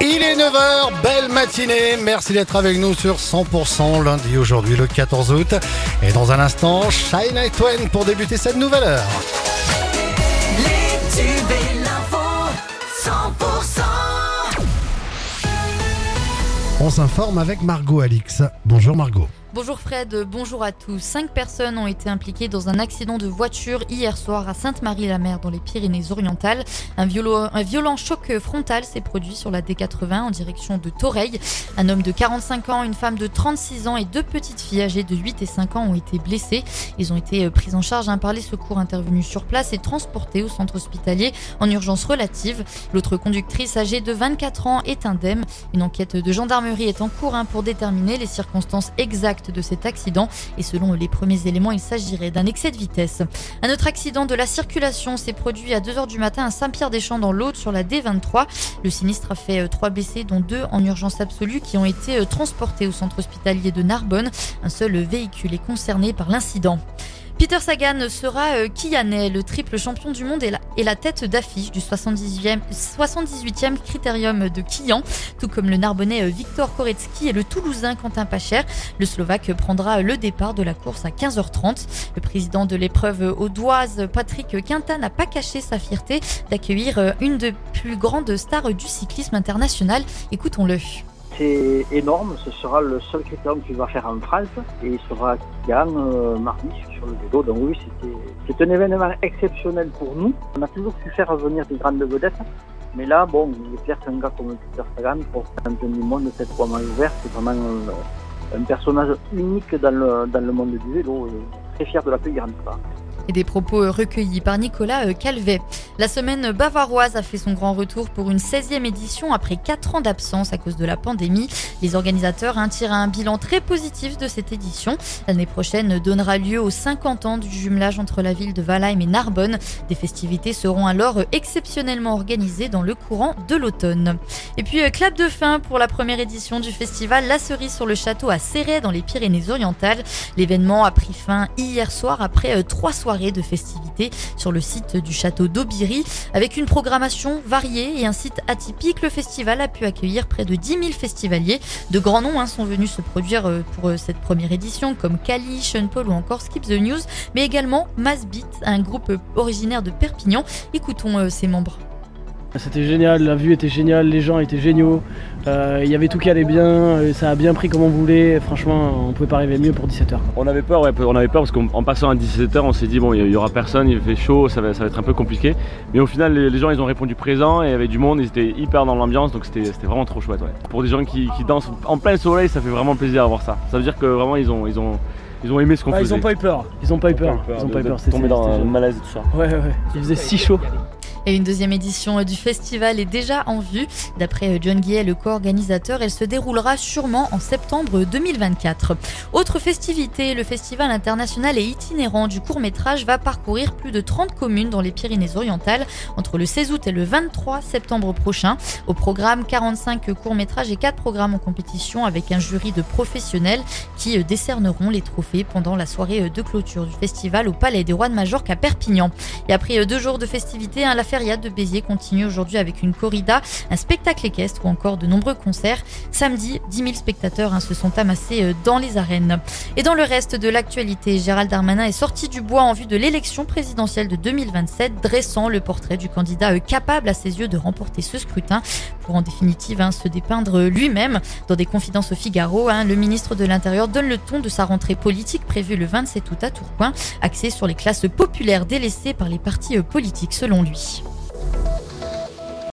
Il est 9h, belle matinée. Merci d'être avec nous sur 100% lundi aujourd'hui le 14 août. Et dans un instant, Shine Night Twain pour débuter cette nouvelle heure. Les tubes et l'info, 100%. On s'informe avec Margot Alix. Bonjour Margot. Bonjour Fred, bonjour à tous. Cinq personnes ont été impliquées dans un accident de voiture hier soir à Sainte-Marie-la-Mer dans les Pyrénées-Orientales. Un, violent, choc frontal s'est produit sur la D80 en direction de Toreil. Un homme de 45 ans, une femme de 36 ans et deux petites filles âgées de 8 et 5 ans ont été blessés. Ils ont été pris en charge hein, par les secours intervenus sur place et transportés au centre hospitalier en urgence relative. L'autre conductrice âgée de 24 ans est indemne. Une enquête de gendarmerie est en cours hein, pour déterminer les circonstances exactes de cet accident et selon les premiers éléments, il s'agirait d'un excès de vitesse. Un autre accident de la circulation s'est produit à 2h du matin à Saint-Pierre-des-Champs dans l'Aude sur la D23. Le sinistre a fait euh, trois blessés dont deux en urgence absolue qui ont été euh, transportés au centre hospitalier de Narbonne. Un seul véhicule est concerné par l'incident. Peter Sagan sera euh, Kianais, le triple champion du monde et la, tête d'affiche du 78e, 78e critérium de Kian, tout comme le Narbonnais euh, Victor Koretsky et le Toulousain Quentin Pacher. Le Slovaque prendra le départ de la course à 15h30. Le président de l'épreuve audoise, Patrick Quintin, n'a pas caché sa fierté d'accueillir euh, une des plus grandes stars du cyclisme international. Écoutons-le c'est énorme. Ce sera le seul critérium qu'il va faire en France et il sera Kian euh, mardi sur le vélo. Donc oui, c'est un événement exceptionnel pour nous. On a toujours su faire venir des grandes vedettes. Mais là, bon, il est clair qu'un gars comme Peter Sagan, pour champion du monde, cette fois main ouverte, c'est vraiment un, un, personnage unique dans le, dans le monde du vélo. Très fier de la plus grande part et des propos recueillis par Nicolas Calvet. La semaine bavaroise a fait son grand retour pour une 16e édition après 4 ans d'absence à cause de la pandémie. Les organisateurs hein, tirent un bilan très positif de cette édition. L'année prochaine donnera lieu aux 50 ans du jumelage entre la ville de Valheim et Narbonne. Des festivités seront alors exceptionnellement organisées dans le courant de l'automne. Et puis clap de fin pour la première édition du festival La Cerise sur le Château à Serret dans les Pyrénées-Orientales. L'événement a pris fin hier soir après trois soirées de festivités sur le site du château d'Aubiri. Avec une programmation variée et un site atypique, le festival a pu accueillir près de 10 000 festivaliers. De grands noms hein, sont venus se produire euh, pour euh, cette première édition, comme Kali, Sean Paul ou encore Skip the News, mais également Massbeat, un groupe originaire de Perpignan. Écoutons euh, ses membres. C'était génial, la vue était géniale, les gens étaient géniaux, euh, il y avait tout qui allait bien, ça a bien pris comme on voulait, franchement on pouvait pas arriver mieux pour 17h. On avait peur, ouais, on avait peur parce qu'en passant à 17h on s'est dit bon il y aura personne, il fait chaud, ça va, ça va être un peu compliqué. Mais au final les, les, gens ils ont répondu présent et il y avait du monde, ils étaient hyper dans l'ambiance donc c'était vraiment trop chouette. Ouais. Pour des gens qui, qui, dansent en plein soleil ça fait vraiment plaisir à voir ça. Ça veut dire que vraiment ils ont, ils ont, ils ont aimé ce qu'on ah, faisait. Ils ont pas eu peur, ils ont pas eu peur, ils ont pas eu peur. Tombé dans un malaise et tout ça. Ouais ouais, il faisait si chaud. Et une deuxième édition du festival est déjà en vue. D'après John Guillet, le co-organisateur, elle se déroulera sûrement en septembre 2024. Autre festivité, le festival international et itinérant du court-métrage va parcourir plus de 30 communes dans les Pyrénées-Orientales entre le 16 août et le 23 septembre prochain. Au programme, 45 courts-métrages et 4 programmes en compétition avec un jury de professionnels qui décerneront les trophées pendant la soirée de clôture du festival au Palais des Rois de Majorque à Perpignan. Et après deux jours de festivités, hein, la feria de Béziers continue aujourd'hui avec une corrida, un spectacle équestre ou encore de nombreux concerts. Samedi, 10 000 spectateurs hein, se sont amassés euh, dans les arènes. Et dans le reste de l'actualité, Gérald Darmanin est sorti du bois en vue de l'élection présidentielle de 2027, dressant le portrait du candidat euh, capable à ses yeux de remporter ce scrutin pour en définitive hein, se dépeindre lui-même. Dans des confidences au Figaro, hein, le ministre de l'Intérieur donne le ton de sa rentrée politique prévue le 27 août à Tourcoing, axée sur les classes populaires délaissées par les partis euh, politiques selon lui.